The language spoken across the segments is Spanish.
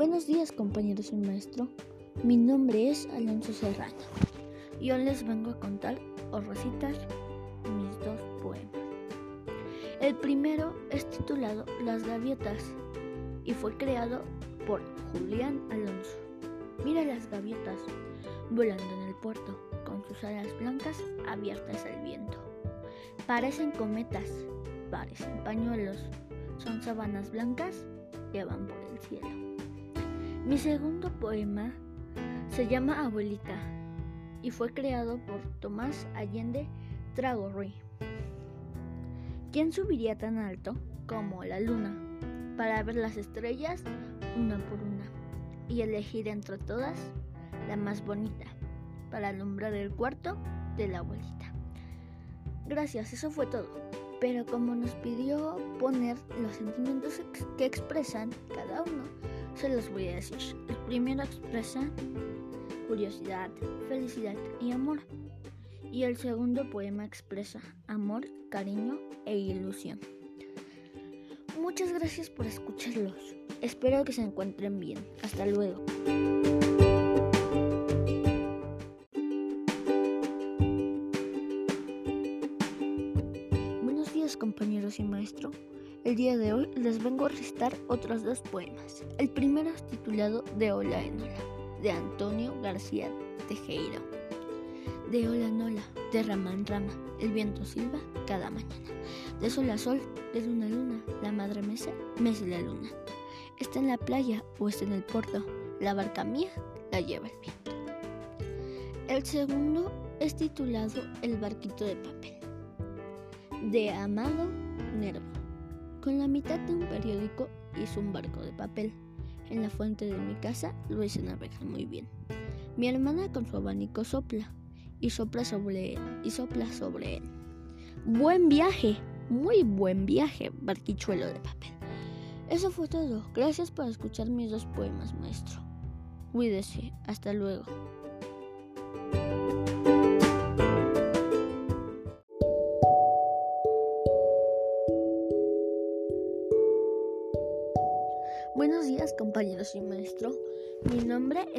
Buenos días compañeros y maestro, mi nombre es Alonso Serrano y hoy les vengo a contar o recitar mis dos poemas. El primero es titulado Las gaviotas y fue creado por Julián Alonso. Mira las gaviotas volando en el puerto con sus alas blancas abiertas al viento. Parecen cometas, parecen pañuelos, son sabanas blancas que van por el cielo. Mi segundo poema se llama Abuelita y fue creado por Tomás Allende Tragorri. ¿Quién subiría tan alto como la luna para ver las estrellas una por una y elegir entre todas la más bonita para alumbrar el cuarto de la abuelita? Gracias, eso fue todo. Pero como nos pidió poner los sentimientos que expresan cada uno, se los voy a decir. El primero expresa curiosidad, felicidad y amor. Y el segundo poema expresa amor, cariño e ilusión. Muchas gracias por escucharlos. Espero que se encuentren bien. Hasta luego. Buenos días compañeros y maestro. El día de hoy les vengo a recitar otros dos poemas. El primero es titulado De Ola en de Antonio García Tejero. De ola en ola, de rama en rama, el viento silba cada mañana. De sol a sol, de luna a luna, la madre mece, mece la luna. Está en la playa o está en el puerto, la barca mía la lleva el viento. El segundo es titulado El barquito de papel, de Amado Nervo. Con la mitad de un periódico hizo un barco de papel. En la fuente de mi casa lo hice navegar muy bien. Mi hermana con su abanico sopla y sopla sobre él y sopla sobre él. Buen viaje, muy buen viaje, barquichuelo de papel. Eso fue todo. Gracias por escuchar mis dos poemas, maestro. Cuídese. Hasta luego.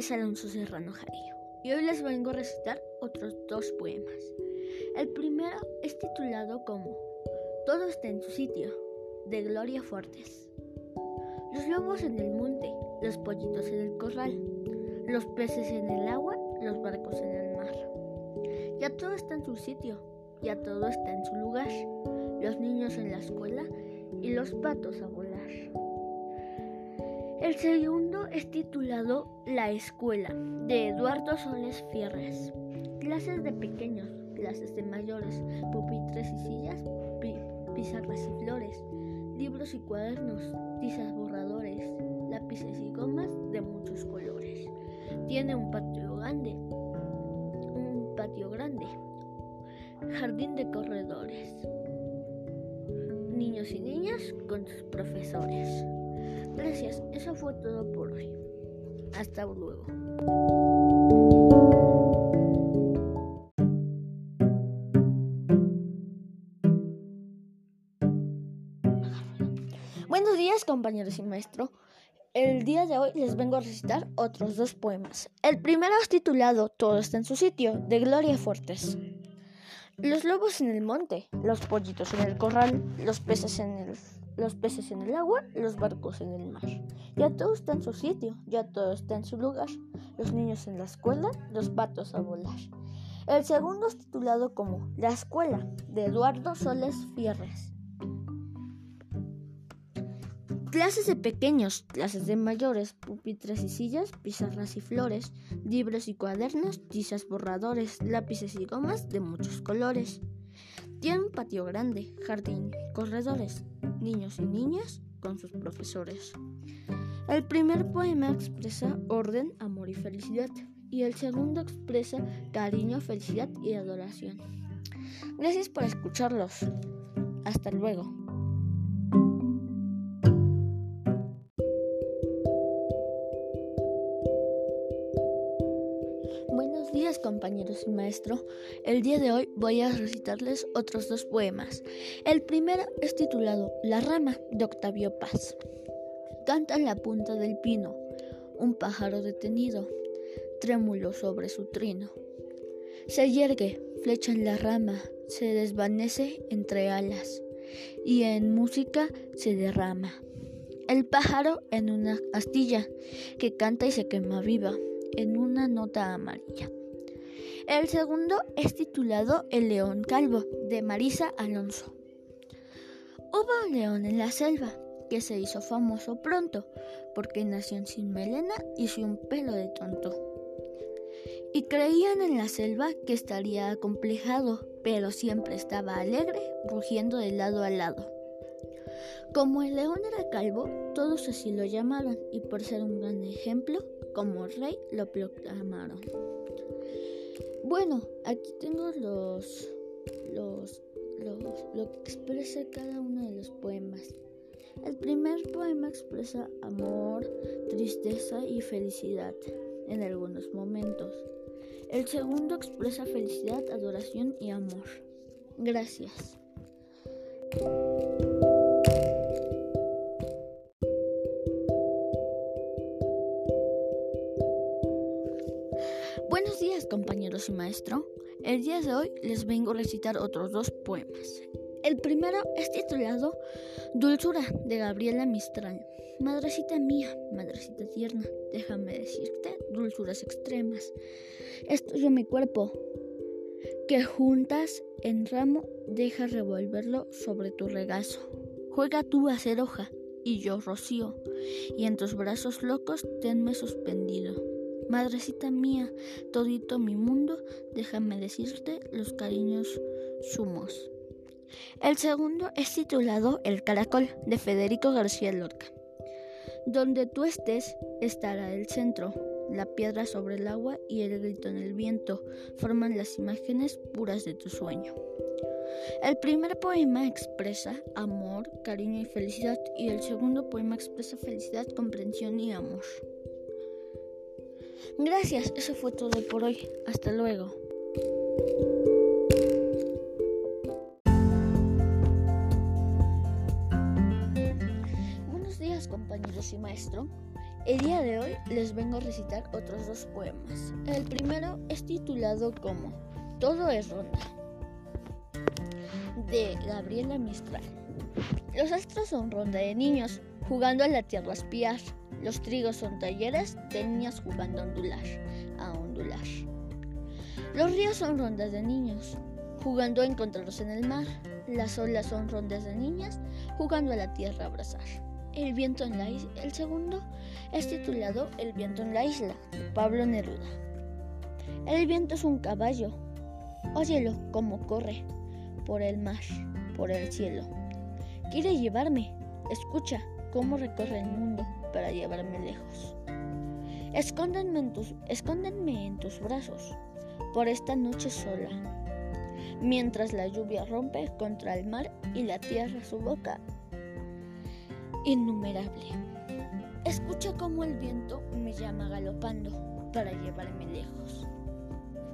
Es Alonso Serrano Jarillo y hoy les vengo a recitar otros dos poemas. El primero es titulado como Todo está en su sitio, de Gloria Fuertes. Los lobos en el monte, los pollitos en el corral, los peces en el agua, los barcos en el mar. Ya todo está en su sitio, ya todo está en su lugar, los niños en la escuela y los patos a volar. El segundo es titulado La Escuela, de Eduardo Soles Fierres. Clases de pequeños, clases de mayores, pupitres y sillas, pizarras y flores, libros y cuadernos, tizas borradores, lápices y gomas de muchos colores. Tiene un patio grande, un patio grande, jardín de corredores, niños y niñas con sus profesores. Gracias, eso fue todo por hoy. Hasta luego. Buenos días compañeros y maestro. El día de hoy les vengo a recitar otros dos poemas. El primero es titulado Todo está en su sitio, de Gloria Fuertes. Los lobos en el monte, los pollitos en el corral, los peces en el los peces en el agua, los barcos en el mar. Ya todo está en su sitio, ya todo está en su lugar. Los niños en la escuela, los patos a volar. El segundo es titulado como La escuela, de Eduardo Soles Fierres. Clases de pequeños, clases de mayores, pupitres y sillas, pizarras y flores, libros y cuadernos, tizas borradores, lápices y gomas de muchos colores. Tiene un patio grande, jardín, corredores, niños y niñas con sus profesores. El primer poema expresa orden, amor y felicidad y el segundo expresa cariño, felicidad y adoración. Gracias por escucharlos. Hasta luego. Maestro. El día de hoy voy a recitarles otros dos poemas. El primero es titulado La rama de Octavio Paz. Canta en la punta del pino, un pájaro detenido, trémulo sobre su trino. Se yergue, flecha en la rama, se desvanece entre alas y en música se derrama. El pájaro en una astilla que canta y se quema viva en una nota amarilla. El segundo es titulado El león calvo de Marisa Alonso. Hubo un león en la selva que se hizo famoso pronto porque nació sin melena y sin pelo de tonto. Y creían en la selva que estaría acomplejado, pero siempre estaba alegre, rugiendo de lado a lado. Como el león era calvo, todos así lo llamaron y por ser un gran ejemplo, como rey lo proclamaron. Bueno, aquí tengo los, los, los, lo que expresa cada uno de los poemas. El primer poema expresa amor, tristeza y felicidad en algunos momentos. El segundo expresa felicidad, adoración y amor. Gracias. Buenos días compañeros y maestro. El día de hoy les vengo a recitar otros dos poemas. El primero es titulado Dulzura de Gabriela Mistral. Madrecita mía, madrecita tierna, déjame decirte dulzuras extremas. Es mi cuerpo, que juntas en ramo deja revolverlo sobre tu regazo. Juega tú a ser hoja y yo rocío, y en tus brazos locos tenme suspendido. Madrecita mía, todito mi mundo, déjame decirte los cariños sumos. El segundo es titulado El caracol de Federico García Lorca. Donde tú estés estará el centro, la piedra sobre el agua y el grito en el viento forman las imágenes puras de tu sueño. El primer poema expresa amor, cariño y felicidad y el segundo poema expresa felicidad, comprensión y amor. Gracias, eso fue todo por hoy. Hasta luego. Buenos días compañeros y maestro. El día de hoy les vengo a recitar otros dos poemas. El primero es titulado como Todo es ronda de Gabriela Mistral. Los astros son ronda de niños jugando a la tierra a espiar. Los trigos son talleres de niñas jugando a ondular, a ondular. Los ríos son rondas de niños, jugando a encontrarlos en el mar. Las olas son rondas de niñas, jugando a la tierra a abrazar. El viento en la isla. El segundo es titulado El viento en la isla, de Pablo Neruda. El viento es un caballo. Óyelo como corre por el mar, por el cielo. Quiere llevarme. Escucha cómo recorre el mundo para llevarme lejos. Escóndenme en tus, en tus brazos por esta noche sola, mientras la lluvia rompe contra el mar y la tierra su boca innumerable. Escucha cómo el viento me llama galopando para llevarme lejos.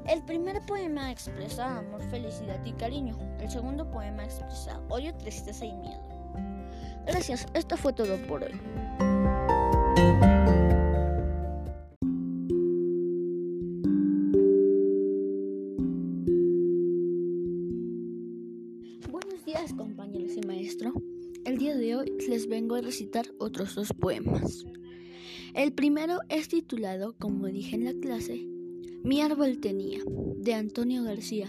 El primer poema expresa amor, felicidad y cariño. El segundo poema expresa odio, tristeza y miedo. Gracias, esto fue todo por hoy. Buenos días compañeros y maestro. El día de hoy les vengo a recitar otros dos poemas. El primero es titulado, como dije en la clase, Mi árbol tenía, de Antonio García.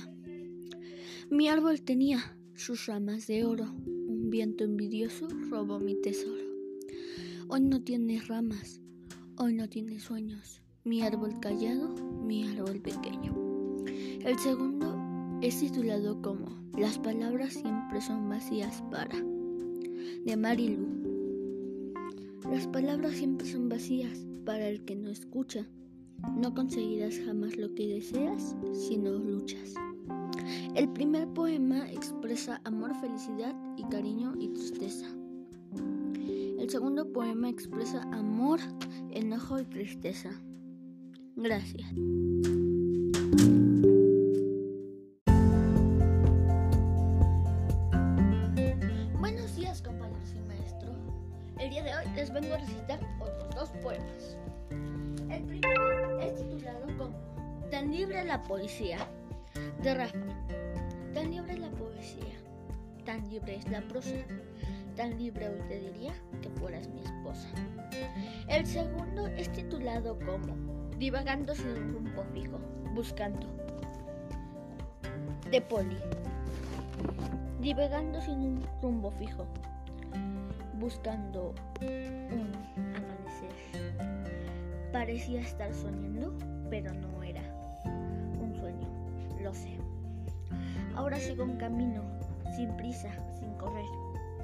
Mi árbol tenía sus ramas de oro, un viento envidioso robó mi tesoro. Hoy no tiene ramas, hoy no tiene sueños, mi árbol callado, mi árbol pequeño. El segundo es titulado como Las palabras siempre son vacías para, de Marilu. Las palabras siempre son vacías para el que no escucha. No conseguirás jamás lo que deseas si no luchas. El primer poema expresa amor, felicidad y cariño y tristeza. El segundo poema expresa amor, enojo y tristeza. Gracias. El día de hoy les vengo a recitar otros dos poemas. El primero es titulado como Tan libre la poesía de Rafa. Tan libre la poesía, tan libre es la prosa, tan libre hoy te diría que fueras mi esposa. El segundo es titulado como Divagando sin un rumbo fijo, buscando. De Poli. Divagando sin un rumbo fijo, buscando un amanecer. Parecía estar soñando, pero no era un sueño, lo sé. Ahora sigo un camino, sin prisa, sin correr,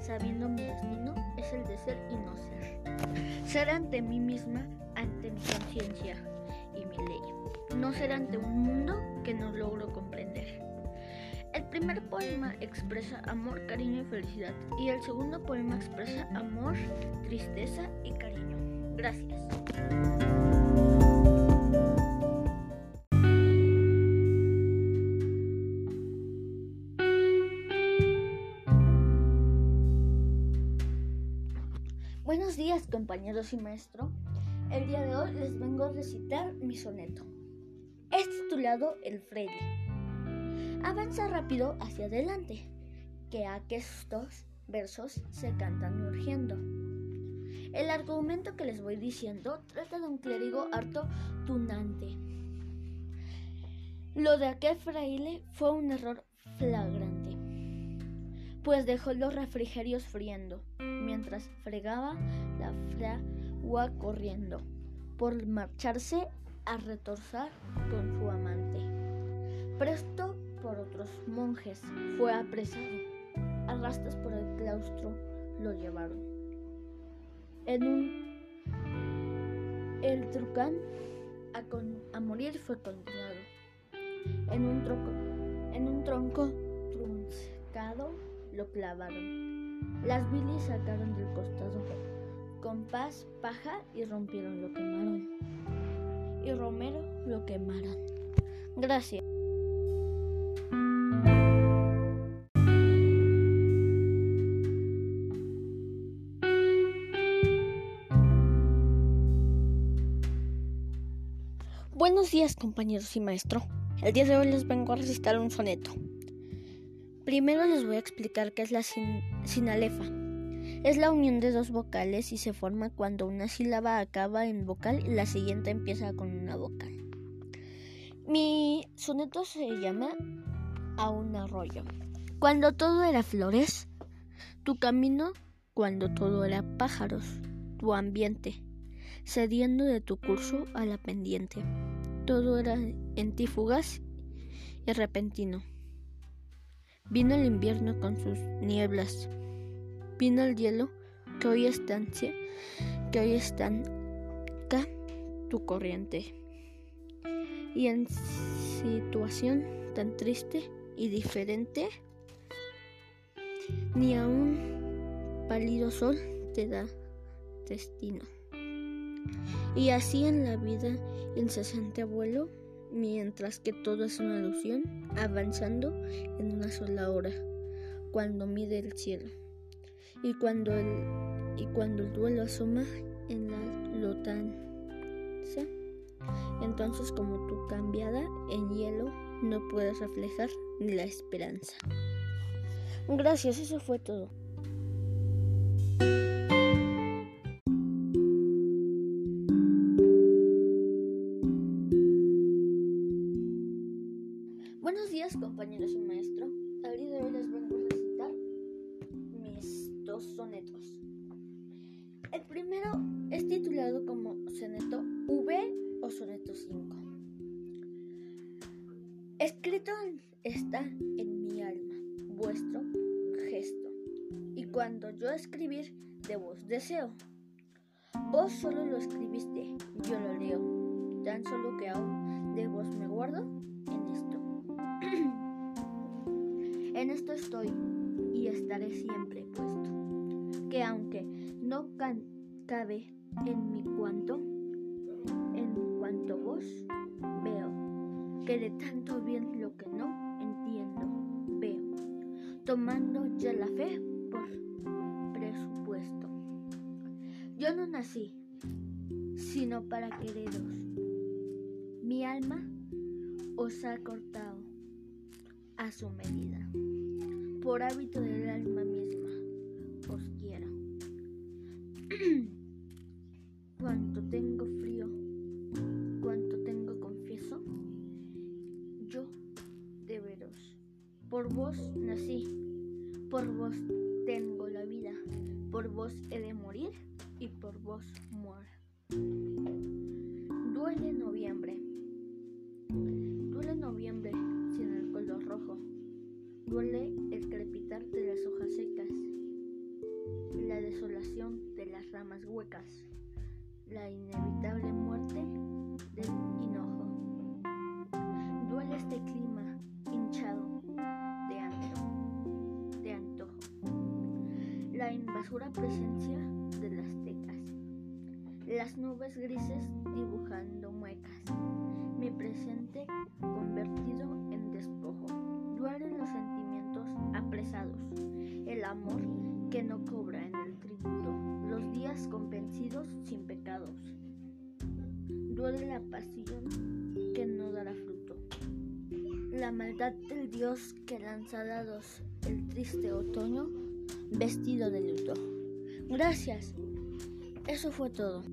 sabiendo mi destino es el de ser y no ser. Ser ante mí misma, ante mi conciencia y mi ley. No ser ante un mundo que no logro comprender. El primer poema expresa amor, cariño y felicidad y el segundo poema expresa amor, tristeza y cariño. Gracias. Buenos días compañeros y maestro. El día de hoy les vengo a recitar mi soneto. Es titulado El Freddy. Avanza rápido hacia adelante, que aquestos versos se cantan urgiendo. El argumento que les voy diciendo trata de un clérigo harto tunante. Lo de aquel fraile fue un error flagrante, pues dejó los refrigerios friendo mientras fregaba la fragua corriendo por marcharse a retorzar con su amante. Presto por otros monjes fue apresado, arrastras por el claustro lo llevaron. En un el trucán a, morir fue condenado. En un tronco, en un tronco lo clavaron. Las bilis sacaron del costado. Con paz, paja y rompieron lo quemaron. Y Romero lo quemaron. Gracias. Buenos días compañeros y maestro. El día de hoy les vengo a recitar un soneto. Primero les voy a explicar qué es la sin sinalefa. Es la unión de dos vocales y se forma cuando una sílaba acaba en vocal y la siguiente empieza con una vocal. Mi soneto se llama A un arroyo. Cuando todo era flores, tu camino, cuando todo era pájaros, tu ambiente, cediendo de tu curso a la pendiente. Todo era en ti fugaz y repentino. Vino el invierno con sus nieblas. Vino el hielo que hoy estancia, que hoy estanca tu corriente. Y en situación tan triste y diferente, ni a un pálido sol te da destino. Y así en la vida incesante vuelo, mientras que todo es una ilusión, avanzando en una sola hora, cuando mide el cielo. Y cuando el, y cuando el duelo asoma en la lotanza, entonces como tu cambiada en hielo, no puedes reflejar ni la esperanza. Gracias, eso fue todo. Deseo, vos solo lo escribiste, yo lo leo. Tan solo que aún de vos me guardo en esto. en esto estoy y estaré siempre puesto. Que aunque no cabe en mi cuanto, en cuanto vos veo, que de tanto bien lo que no entiendo veo, tomando ya la fe por presupuesto. Yo no nací sino para quereros. Mi alma os ha cortado a su medida. Por hábito del alma misma os quiero. cuanto tengo frío, cuanto tengo confieso, yo de veros. Por vos nací, por vos tengo la vida, por vos he de morir y por vos muero. Duele noviembre, duele noviembre sin el color rojo, duele el crepitar de las hojas secas, la desolación de las ramas huecas, la inevitable muerte del hinojo. Duele este clima hinchado de antojo, de antojo, la invasora presencia de las las nubes grises dibujando muecas, mi presente convertido en despojo. Duelen los sentimientos apresados, el amor que no cobra en el tributo, los días convencidos sin pecados. Duele la pasión que no dará fruto, la maldad del Dios que lanza dados el triste otoño vestido de luto. Gracias. Eso fue todo.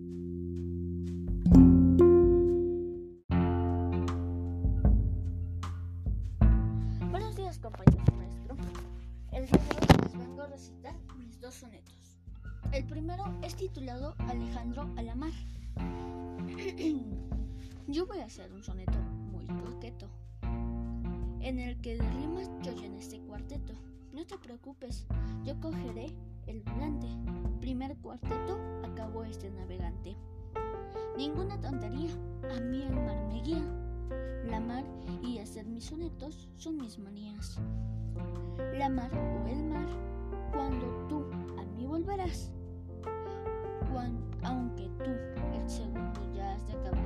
Titulado Alejandro Alamar. Yo voy a hacer un soneto muy coqueto, en el que de rimas yo llené este cuarteto. No te preocupes, yo cogeré el volante. Primer cuarteto acabó este navegante. Ninguna tontería, a mí el mar me guía. La mar y hacer mis sonetos son mis manías. La mar o el mar, cuando tú a mí volverás. Aunque tú el segundo ya has de acabar.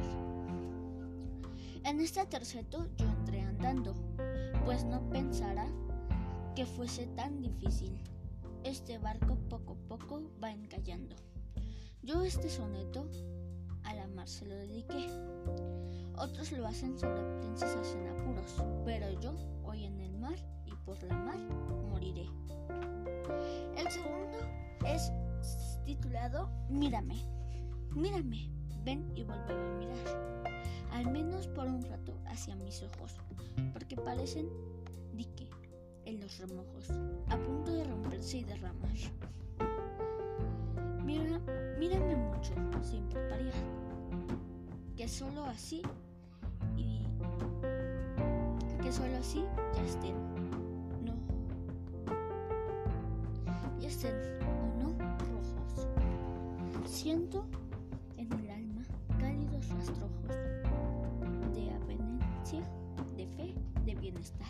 En este terceto yo entré andando, pues no pensara que fuese tan difícil. Este barco poco a poco va encallando. Yo este soneto a la mar se lo dediqué. Otros lo hacen sobre princesas en apuros, pero yo hoy en el mar y por la mar moriré. El segundo es titulado Mírame. Mírame, ven y vuelve a mirar. Al menos por un rato hacia mis ojos, porque parecen dique en los remojos, a punto de romperse y derramar. Mira, mírame mucho, sin parpadear, que solo así y que solo así ya estén, no, ya estén o no. Siento en el alma cálidos rastrojos de avenencia, de fe, de bienestar.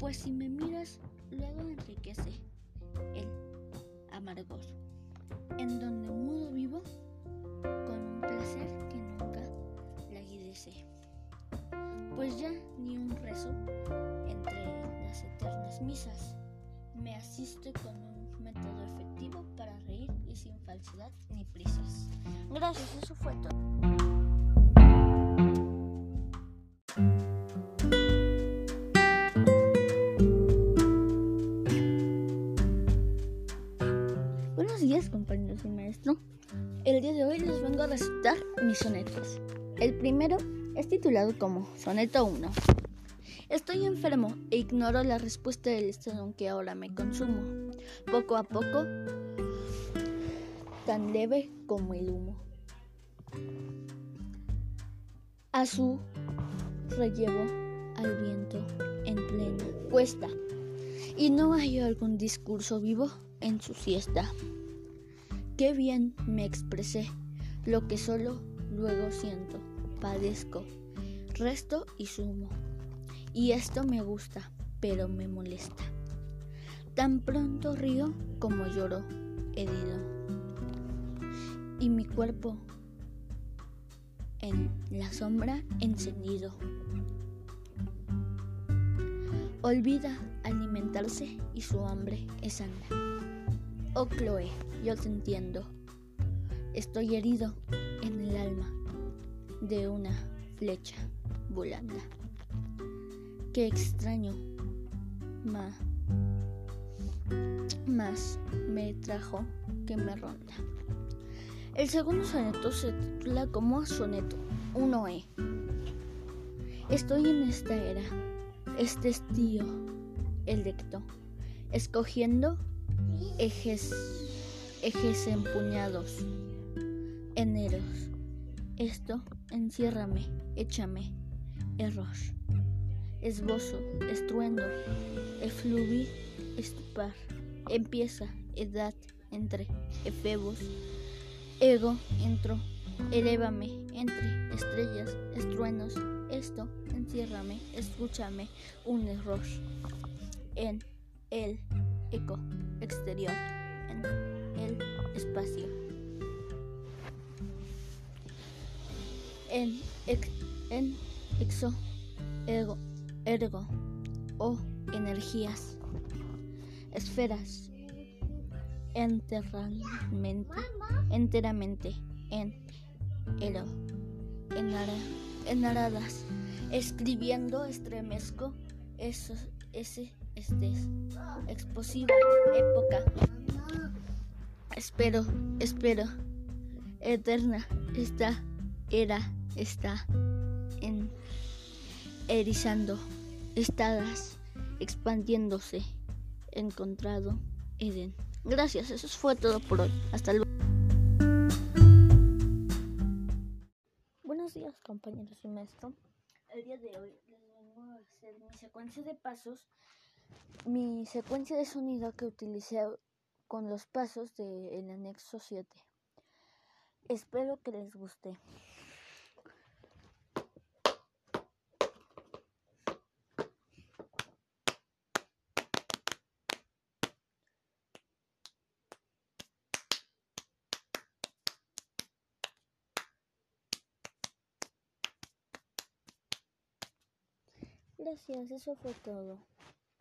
Pues si me miras, luego enriquece el amargor, en donde mudo vivo con un placer que nunca languidece. Pues ya ni un rezo entre las eternas misas me asiste con un método efectivo para reír y sin falsedad ni prisas. Gracias, eso fue todo. Buenos días compañeros y maestro. El día de hoy les vengo a recitar mis sonetos. El primero es titulado como Soneto 1. Estoy enfermo e ignoro la respuesta del estado que ahora me consumo. Poco a poco, tan leve como el humo. A su rellevo al viento en plena cuesta. Y no hay algún discurso vivo en su siesta. Qué bien me expresé, lo que solo luego siento, padezco, resto y sumo. Y esto me gusta, pero me molesta. Tan pronto río como lloro, herido. Y mi cuerpo en la sombra encendido. Olvida alimentarse y su hambre es anda. Oh Chloe, yo te entiendo. Estoy herido en el alma de una flecha volanda. Qué extraño, ma, más me trajo que me ronda. El segundo soneto se titula como Soneto 1E. Estoy en esta era, este estío, electo, escogiendo ejes, ejes empuñados, eneros. Esto, enciérrame, échame, error. Esbozo, estruendo, efluvi, estupar. Empieza, edad, entre, efebos, ego, entro, elévame, entre, estrellas, estruenos, esto, enciérrame, escúchame, un error. En el eco exterior, en el espacio. En, ex, en exo, ego, ergo o energías, esferas, enterramente, enteramente, en ero, en ara, en aradas, escribiendo estremezco eso, ese estés, explosiva época. Espero, espero, eterna, está, era, está, en, erizando, estadas, expandiéndose, encontrado, Eden. Gracias, eso fue todo por hoy. Hasta luego. Buenos días, compañeros y maestro. El día de hoy les vengo a hacer mi secuencia de pasos, mi secuencia de sonido que utilicé con los pasos del anexo 7. Espero que les guste. Eso fue todo.